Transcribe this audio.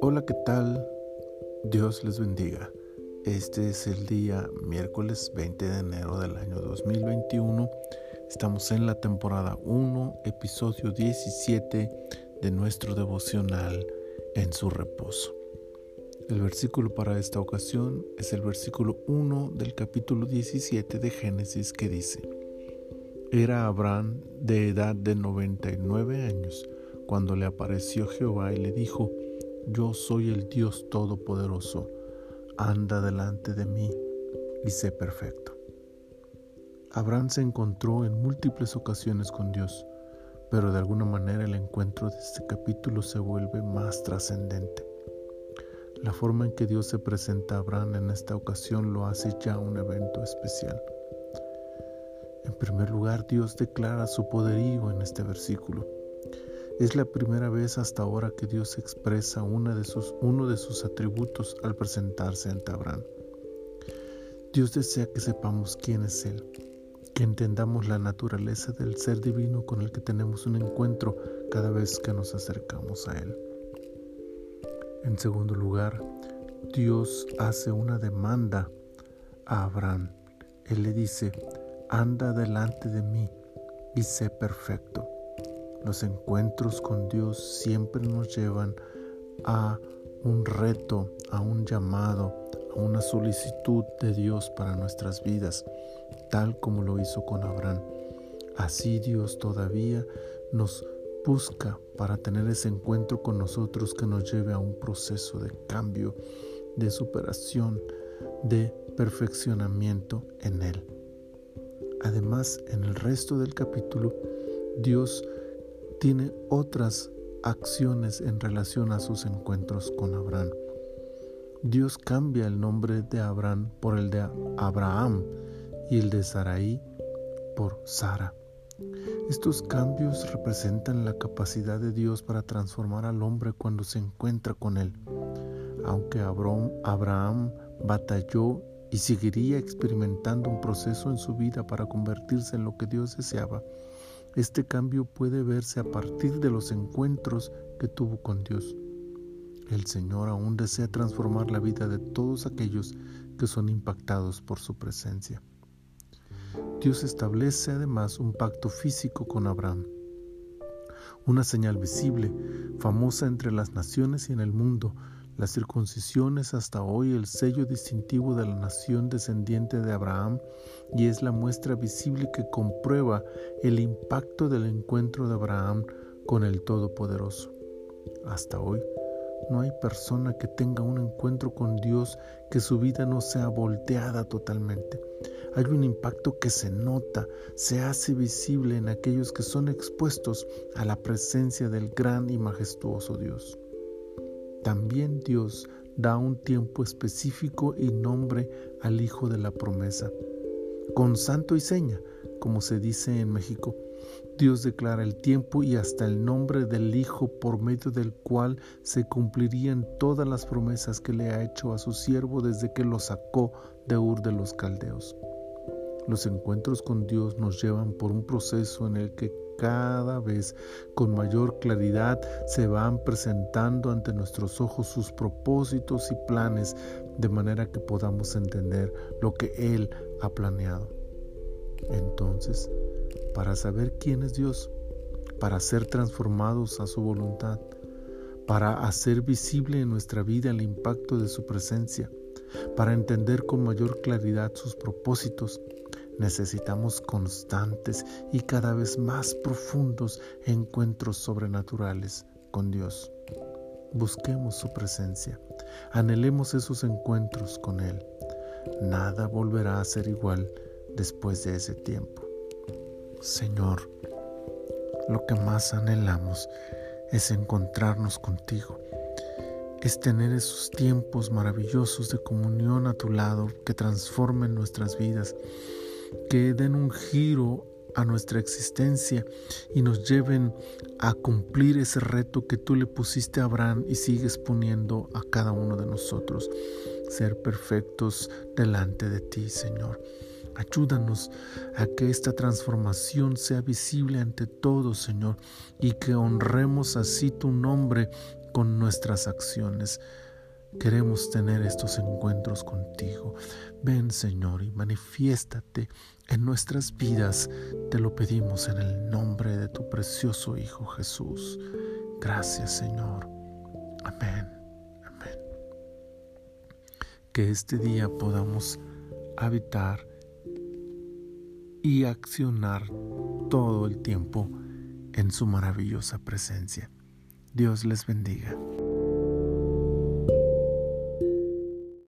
Hola, ¿qué tal? Dios les bendiga. Este es el día miércoles 20 de enero del año 2021. Estamos en la temporada 1, episodio 17 de nuestro devocional en su reposo. El versículo para esta ocasión es el versículo 1 del capítulo 17 de Génesis que dice, Era Abraham de edad de 99 años cuando le apareció Jehová y le dijo, Yo soy el Dios Todopoderoso, anda delante de mí y sé perfecto. Abraham se encontró en múltiples ocasiones con Dios, pero de alguna manera el encuentro de este capítulo se vuelve más trascendente. La forma en que Dios se presenta a Abraham en esta ocasión lo hace ya un evento especial. En primer lugar, Dios declara su poderío en este versículo. Es la primera vez hasta ahora que Dios expresa uno de sus atributos al presentarse ante Abraham. Dios desea que sepamos quién es Él, que entendamos la naturaleza del ser divino con el que tenemos un encuentro cada vez que nos acercamos a Él. En segundo lugar, Dios hace una demanda a Abraham. Él le dice, anda delante de mí y sé perfecto. Los encuentros con Dios siempre nos llevan a un reto, a un llamado, a una solicitud de Dios para nuestras vidas, tal como lo hizo con Abraham. Así Dios todavía nos busca para tener ese encuentro con nosotros que nos lleve a un proceso de cambio, de superación, de perfeccionamiento en Él. Además, en el resto del capítulo, Dios tiene otras acciones en relación a sus encuentros con Abraham. Dios cambia el nombre de Abraham por el de Abraham y el de Sarai por Sara. Estos cambios representan la capacidad de Dios para transformar al hombre cuando se encuentra con él. Aunque Abraham batalló y seguiría experimentando un proceso en su vida para convertirse en lo que Dios deseaba, este cambio puede verse a partir de los encuentros que tuvo con Dios. El Señor aún desea transformar la vida de todos aquellos que son impactados por su presencia. Dios establece además un pacto físico con Abraham, una señal visible, famosa entre las naciones y en el mundo. La circuncisión es hasta hoy el sello distintivo de la nación descendiente de Abraham y es la muestra visible que comprueba el impacto del encuentro de Abraham con el Todopoderoso. Hasta hoy, no hay persona que tenga un encuentro con Dios que su vida no sea volteada totalmente. Hay un impacto que se nota, se hace visible en aquellos que son expuestos a la presencia del gran y majestuoso Dios. También Dios da un tiempo específico y nombre al Hijo de la promesa, con santo y seña, como se dice en México Dios declara el tiempo y hasta el nombre del Hijo por medio del cual se cumplirían todas las promesas que le ha hecho a su siervo desde que lo sacó de Ur de los Caldeos. Los encuentros con Dios nos llevan por un proceso en el que cada vez con mayor claridad se van presentando ante nuestros ojos sus propósitos y planes de manera que podamos entender lo que Él ha planeado. Entonces, para saber quién es Dios, para ser transformados a su voluntad, para hacer visible en nuestra vida el impacto de su presencia, para entender con mayor claridad sus propósitos, necesitamos constantes y cada vez más profundos encuentros sobrenaturales con Dios. Busquemos su presencia, anhelemos esos encuentros con Él. Nada volverá a ser igual después de ese tiempo. Señor, lo que más anhelamos es encontrarnos contigo, es tener esos tiempos maravillosos de comunión a tu lado que transformen nuestras vidas, que den un giro a nuestra existencia y nos lleven a cumplir ese reto que tú le pusiste a Abraham y sigues poniendo a cada uno de nosotros, ser perfectos delante de ti, Señor. Ayúdanos a que esta transformación sea visible ante todos, Señor, y que honremos así tu nombre con nuestras acciones. Queremos tener estos encuentros contigo. Ven, Señor, y manifiéstate en nuestras vidas. Te lo pedimos en el nombre de tu precioso Hijo Jesús. Gracias, Señor. Amén. Amén. Que este día podamos habitar y accionar todo el tiempo en su maravillosa presencia. Dios les bendiga.